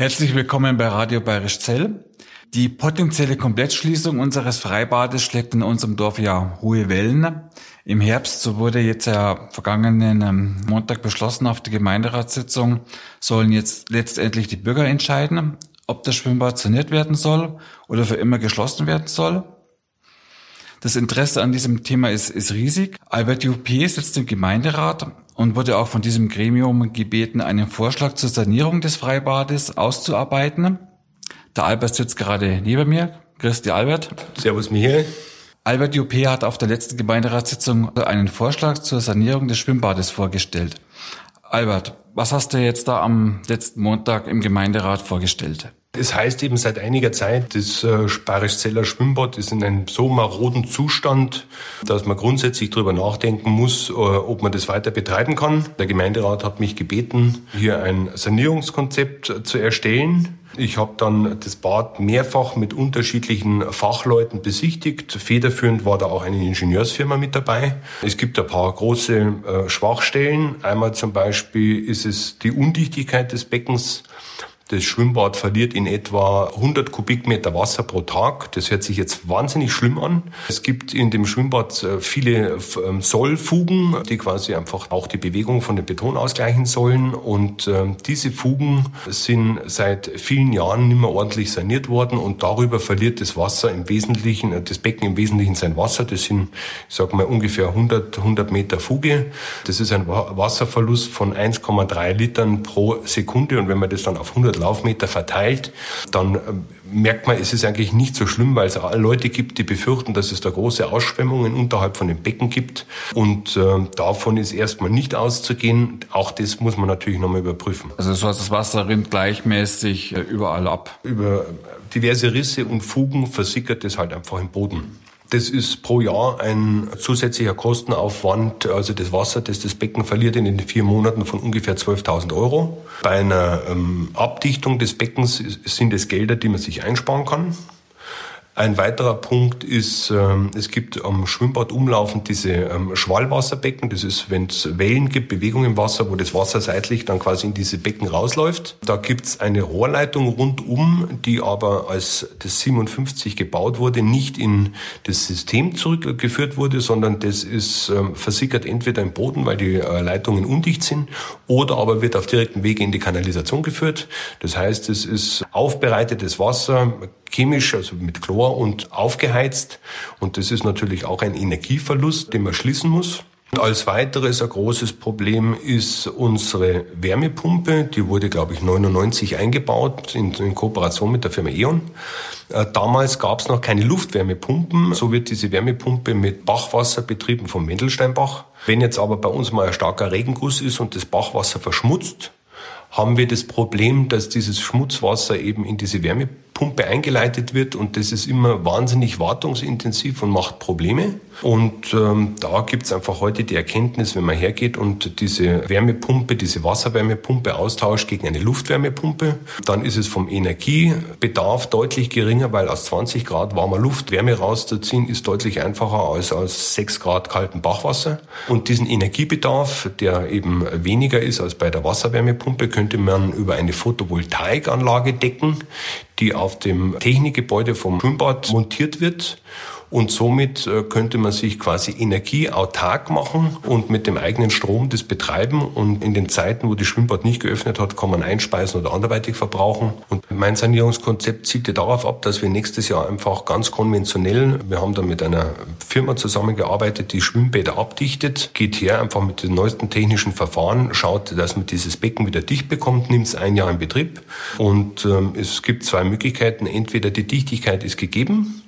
Herzlich willkommen bei Radio Bayerisch Zell. Die potenzielle Komplettschließung unseres Freibades schlägt in unserem Dorf ja hohe Wellen. Im Herbst, so wurde jetzt ja vergangenen ähm, Montag beschlossen auf der Gemeinderatssitzung, sollen jetzt letztendlich die Bürger entscheiden, ob das Schwimmbad saniert werden soll oder für immer geschlossen werden soll. Das Interesse an diesem Thema ist, ist riesig. Albert Juppé sitzt im Gemeinderat und wurde auch von diesem Gremium gebeten, einen Vorschlag zur Sanierung des Freibades auszuarbeiten. Der Albert sitzt gerade neben mir. Christi Albert. Servus Michael. Albert Juppé hat auf der letzten Gemeinderatssitzung einen Vorschlag zur Sanierung des Schwimmbades vorgestellt. Albert, was hast du jetzt da am letzten Montag im Gemeinderat vorgestellt? Es heißt eben seit einiger Zeit, das äh, Sparischzeller Schwimmbad ist in einem so maroden Zustand, dass man grundsätzlich darüber nachdenken muss, äh, ob man das weiter betreiben kann. Der Gemeinderat hat mich gebeten, hier ein Sanierungskonzept zu erstellen. Ich habe dann das Bad mehrfach mit unterschiedlichen Fachleuten besichtigt. Federführend war da auch eine Ingenieursfirma mit dabei. Es gibt ein paar große äh, Schwachstellen. Einmal zum Beispiel ist es die Undichtigkeit des Beckens. Das Schwimmbad verliert in etwa 100 Kubikmeter Wasser pro Tag. Das hört sich jetzt wahnsinnig schlimm an. Es gibt in dem Schwimmbad äh, viele ähm, Sollfugen, die quasi einfach auch die Bewegung von dem Beton ausgleichen sollen. Und ähm, diese Fugen sind seit vielen Jahren nicht mehr ordentlich saniert worden und darüber verliert das Wasser im Wesentlichen, äh, das Becken im Wesentlichen sein Wasser. Das sind, ich sag mal, ungefähr 100, 100 Meter Fuge. Das ist ein Wasserverlust von 1,3 Litern pro Sekunde. Und wenn man das dann auf 100 Laufmeter verteilt, dann ähm, merkt man, es ist eigentlich nicht so schlimm, weil es Leute gibt, die befürchten, dass es da große Ausschwemmungen unterhalb von den Becken gibt. Und äh, davon ist erstmal nicht auszugehen. Auch das muss man natürlich nochmal überprüfen. Also das heißt, das Wasser rinnt gleichmäßig äh, überall ab? Über diverse Risse und Fugen versickert es halt einfach im Boden. Das ist pro Jahr ein zusätzlicher Kostenaufwand, also das Wasser, das das Becken verliert in den vier Monaten von ungefähr 12.000 Euro. Bei einer ähm, Abdichtung des Beckens sind es Gelder, die man sich einsparen kann. Ein weiterer Punkt ist, ähm, es gibt am Schwimmbad umlaufend diese ähm, Schwallwasserbecken. Das ist, wenn es Wellen gibt, Bewegung im Wasser, wo das Wasser seitlich dann quasi in diese Becken rausläuft. Da gibt es eine Rohrleitung rundum, die aber als das 57 gebaut wurde, nicht in das System zurückgeführt wurde, sondern das ist ähm, versickert entweder im Boden, weil die äh, Leitungen undicht sind, oder aber wird auf direktem Wege in die Kanalisation geführt. Das heißt, es ist aufbereitetes Wasser, chemisch, also mit Chlor und aufgeheizt. Und das ist natürlich auch ein Energieverlust, den man schließen muss. Und als weiteres ein großes Problem ist unsere Wärmepumpe. Die wurde, glaube ich, 99 eingebaut in, in Kooperation mit der Firma E.ON. Äh, damals gab es noch keine Luftwärmepumpen. So wird diese Wärmepumpe mit Bachwasser betrieben vom Mendelsteinbach. Wenn jetzt aber bei uns mal ein starker Regenguss ist und das Bachwasser verschmutzt, haben wir das Problem, dass dieses Schmutzwasser eben in diese Wärmepumpe eingeleitet wird und das ist immer wahnsinnig wartungsintensiv und macht Probleme. Und ähm, da gibt's einfach heute die Erkenntnis, wenn man hergeht und diese Wärmepumpe, diese Wasserwärmepumpe austauscht gegen eine Luftwärmepumpe, dann ist es vom Energiebedarf deutlich geringer, weil aus 20 Grad warmer Luft Wärme rauszuziehen, ist deutlich einfacher als aus 6 Grad kaltem Bachwasser. Und diesen Energiebedarf, der eben weniger ist als bei der Wasserwärmepumpe, könnte man über eine Photovoltaikanlage decken, die auf dem Technikgebäude vom Schwimmbad montiert wird und somit äh, könnte man sich quasi energieautark machen und mit dem eigenen Strom das betreiben. Und in den Zeiten, wo das Schwimmbad nicht geöffnet hat, kann man einspeisen oder anderweitig verbrauchen. Und mein Sanierungskonzept zielte darauf ab, dass wir nächstes Jahr einfach ganz konventionell, wir haben da mit einer Firma zusammengearbeitet, die Schwimmbäder abdichtet, geht her einfach mit den neuesten technischen Verfahren, schaut, dass man dieses Becken wieder dicht bekommt, nimmt es ein Jahr in Betrieb. Und ähm, es gibt zwei Möglichkeiten. Entweder die Dichtigkeit ist gegeben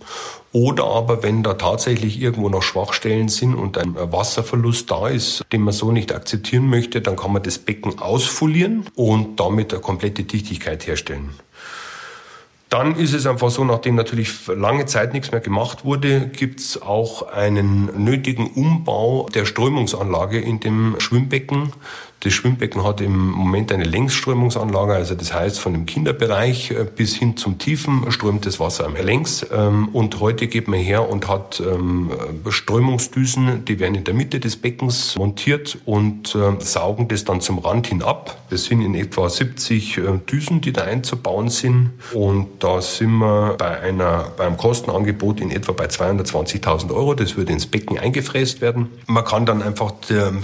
oder aber wenn da tatsächlich irgendwo noch Schwachstellen sind und ein Wasserverlust da ist, den man so nicht akzeptieren möchte, dann kann man das Becken ausfolieren und damit eine komplette Dichtigkeit herstellen. Dann ist es einfach so, nachdem natürlich lange Zeit nichts mehr gemacht wurde, gibt es auch einen nötigen Umbau der Strömungsanlage in dem Schwimmbecken. Das Schwimmbecken hat im Moment eine Längsströmungsanlage, also das heißt von dem Kinderbereich äh, bis hin zum Tiefen strömt das Wasser längs. Ähm, und heute geht man her und hat ähm, Strömungsdüsen, die werden in der Mitte des Beckens montiert und ähm, saugen das dann zum Rand hin ab. Das sind in etwa 70 äh, Düsen, die da einzubauen sind. Und da sind wir bei einer, beim Kostenangebot in etwa bei 220.000 Euro. Das würde ins Becken eingefräst werden. Man kann dann einfach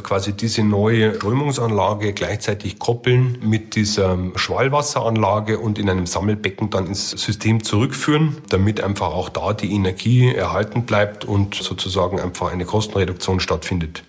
quasi diese neue Strömungsanlage Anlage gleichzeitig koppeln mit dieser Schwallwasseranlage und in einem Sammelbecken dann ins System zurückführen, damit einfach auch da die Energie erhalten bleibt und sozusagen einfach eine Kostenreduktion stattfindet.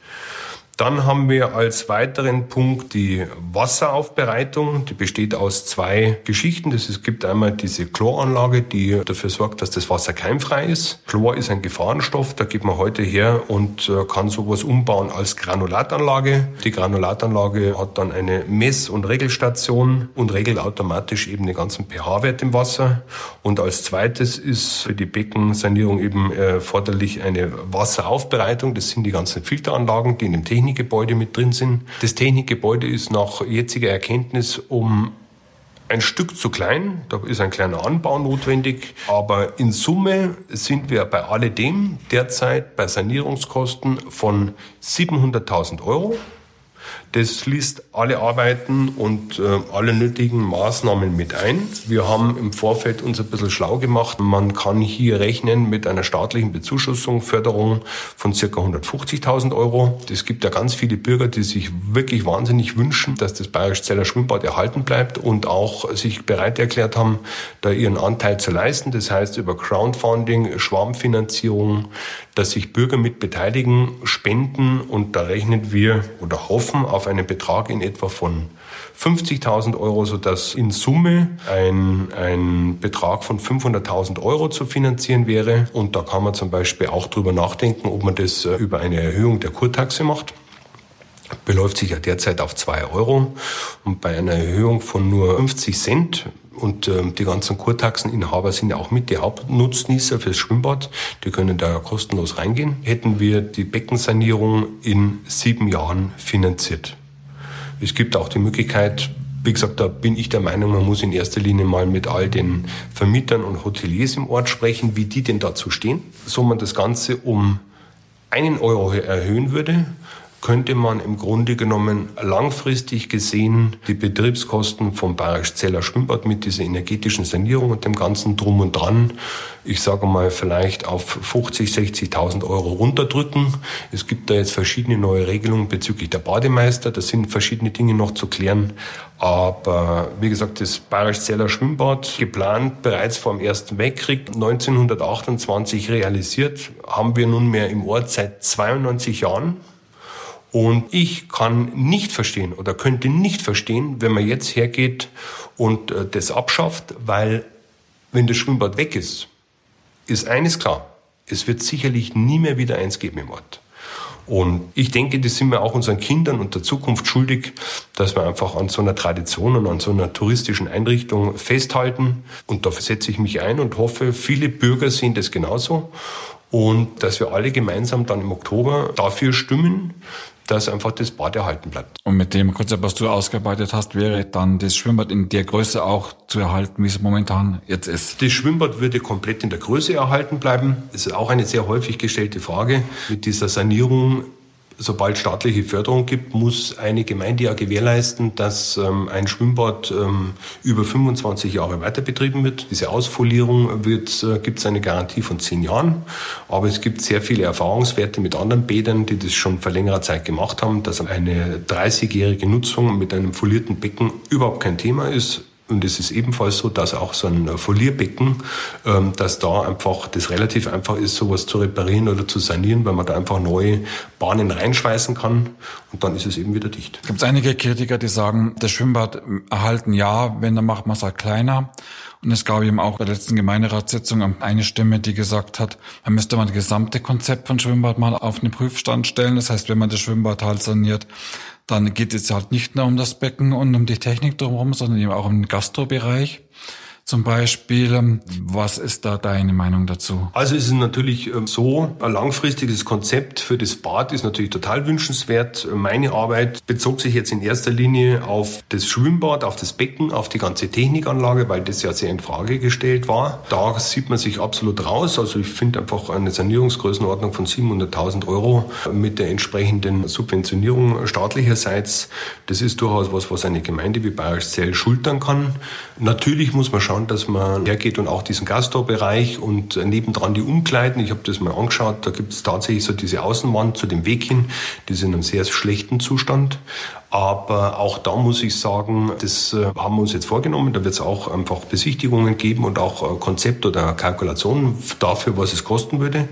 Dann haben wir als weiteren Punkt die Wasseraufbereitung. Die besteht aus zwei Geschichten. Das es gibt einmal diese Chloranlage, die dafür sorgt, dass das Wasser keimfrei ist. Chlor ist ein Gefahrenstoff. Da geht man heute her und äh, kann sowas umbauen als Granulatanlage. Die Granulatanlage hat dann eine Mess- und Regelstation und regelt automatisch eben den ganzen pH-Wert im Wasser. Und als zweites ist für die Beckensanierung eben erforderlich eine Wasseraufbereitung. Das sind die ganzen Filteranlagen, die in dem Technik Technikgebäude mit drin sind. Das Technikgebäude ist nach jetziger Erkenntnis um ein Stück zu klein, da ist ein kleiner Anbau notwendig, aber in Summe sind wir bei alledem derzeit bei Sanierungskosten von 700.000 Euro. Das schließt alle Arbeiten und äh, alle nötigen Maßnahmen mit ein. Wir haben im Vorfeld uns ein bisschen schlau gemacht. Man kann hier rechnen mit einer staatlichen Bezuschussung, Förderung von circa 150.000 Euro. Es gibt ja ganz viele Bürger, die sich wirklich wahnsinnig wünschen, dass das Bayerisch-Zeller Schwimmbad erhalten bleibt und auch sich bereit erklärt haben, da ihren Anteil zu leisten. Das heißt über Crowdfunding, Schwarmfinanzierung, dass sich Bürger mit beteiligen, spenden und da rechnen wir oder hoffen auf einen Betrag in etwa von 50.000 Euro, sodass in Summe ein, ein Betrag von 500.000 Euro zu finanzieren wäre. Und da kann man zum Beispiel auch drüber nachdenken, ob man das äh, über eine Erhöhung der Kurtaxe macht beläuft sich ja derzeit auf zwei Euro. Und bei einer Erhöhung von nur 50 Cent und ähm, die ganzen Kurtaxeninhaber sind ja auch mit die Hauptnutznießer fürs Schwimmbad. Die können da kostenlos reingehen. Hätten wir die Beckensanierung in sieben Jahren finanziert. Es gibt auch die Möglichkeit, wie gesagt, da bin ich der Meinung, man muss in erster Linie mal mit all den Vermietern und Hoteliers im Ort sprechen, wie die denn dazu stehen. So man das Ganze um einen Euro erhöhen würde, könnte man im Grunde genommen langfristig gesehen die Betriebskosten vom Bayerisch-Zeller Schwimmbad mit dieser energetischen Sanierung und dem ganzen Drum und Dran, ich sage mal vielleicht auf 50, 60.000 Euro runterdrücken. Es gibt da jetzt verschiedene neue Regelungen bezüglich der Bademeister. Da sind verschiedene Dinge noch zu klären. Aber wie gesagt, das Bayerisch-Zeller Schwimmbad, geplant bereits vor dem Ersten Weltkrieg, 1928 realisiert, haben wir nunmehr im Ort seit 92 Jahren. Und ich kann nicht verstehen oder könnte nicht verstehen, wenn man jetzt hergeht und äh, das abschafft, weil wenn das Schwimmbad weg ist, ist eines klar, es wird sicherlich nie mehr wieder eins geben im Ort. Und ich denke, das sind wir auch unseren Kindern und der Zukunft schuldig, dass wir einfach an so einer Tradition und an so einer touristischen Einrichtung festhalten. Und dafür setze ich mich ein und hoffe, viele Bürger sehen das genauso. Und dass wir alle gemeinsam dann im Oktober dafür stimmen, dass einfach das Bad erhalten bleibt. Und mit dem Konzept, was du ausgearbeitet hast, wäre dann das Schwimmbad in der Größe auch zu erhalten, wie es momentan jetzt ist? Das Schwimmbad würde komplett in der Größe erhalten bleiben. Das ist auch eine sehr häufig gestellte Frage. Mit dieser Sanierung sobald staatliche Förderung gibt, muss eine Gemeinde ja gewährleisten, dass ähm, ein Schwimmbad ähm, über 25 Jahre weiter betrieben wird. Diese Ausfolierung wird, äh, gibt es eine Garantie von 10 Jahren. Aber es gibt sehr viele Erfahrungswerte mit anderen Bädern, die das schon vor längerer Zeit gemacht haben, dass eine 30-jährige Nutzung mit einem folierten Becken überhaupt kein Thema ist. Und es ist ebenfalls so, dass auch so ein Folierbecken, ähm, dass da einfach das relativ einfach ist, sowas zu reparieren oder zu sanieren, weil man da einfach neue Bahnen reinschweißen kann und dann ist es eben wieder dicht. Gibt es einige Kritiker, die sagen, das Schwimmbad erhalten ja, wenn, dann macht man es halt kleiner. Und es gab eben auch bei der letzten Gemeinderatssitzung eine Stimme, die gesagt hat, man müsste mal das gesamte Konzept von Schwimmbad mal auf den Prüfstand stellen. Das heißt, wenn man das Schwimmbad halt saniert, dann geht es halt nicht nur um das Becken und um die Technik drumherum, sondern eben auch um den Gastrobereich. Zum Beispiel. Was ist da deine Meinung dazu? Also es ist natürlich ähm, so, ein langfristiges Konzept für das Bad ist natürlich total wünschenswert. Meine Arbeit bezog sich jetzt in erster Linie auf das Schwimmbad, auf das Becken, auf die ganze Technikanlage, weil das ja sehr in Frage gestellt war. Da sieht man sich absolut raus. Also ich finde einfach eine Sanierungsgrößenordnung von 700.000 Euro mit der entsprechenden Subventionierung staatlicherseits. Das ist durchaus was, was eine Gemeinde wie Bayerisch Zell schultern kann. Natürlich muss man schauen, schauen, dass man hergeht und auch diesen Gastorbereich und nebendran die Umkleiden. Ich habe das mal angeschaut, da gibt es tatsächlich so diese Außenwand zu dem Weg hin, die ist in einem sehr schlechten Zustand. Aber auch da muss ich sagen, das äh, haben wir uns jetzt vorgenommen. Da wird es auch einfach Besichtigungen geben und auch äh, Konzept oder Kalkulationen dafür, was es kosten würde.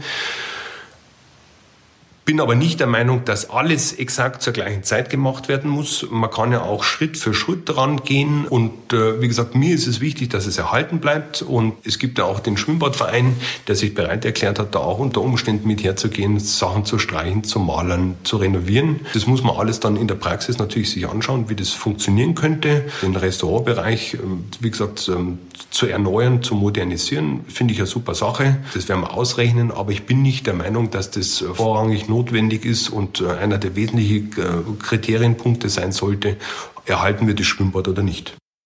Bin aber nicht der Meinung, dass alles exakt zur gleichen Zeit gemacht werden muss. Man kann ja auch Schritt für Schritt dran gehen. Und äh, wie gesagt, mir ist es wichtig, dass es erhalten bleibt. Und es gibt ja auch den Schwimmbadverein, der sich bereit erklärt hat, da auch unter Umständen mit herzugehen, Sachen zu streichen, zu malen, zu renovieren. Das muss man alles dann in der Praxis natürlich sich anschauen, wie das funktionieren könnte. Den Restaurantbereich, ähm, wie gesagt, ähm, zu erneuern, zu modernisieren, finde ich eine super Sache. Das werden wir ausrechnen. Aber ich bin nicht der Meinung, dass das vorrangig notwendig ist und äh, einer der wesentlichen äh, Kriterienpunkte sein sollte, erhalten wir das Schwimmbad oder nicht.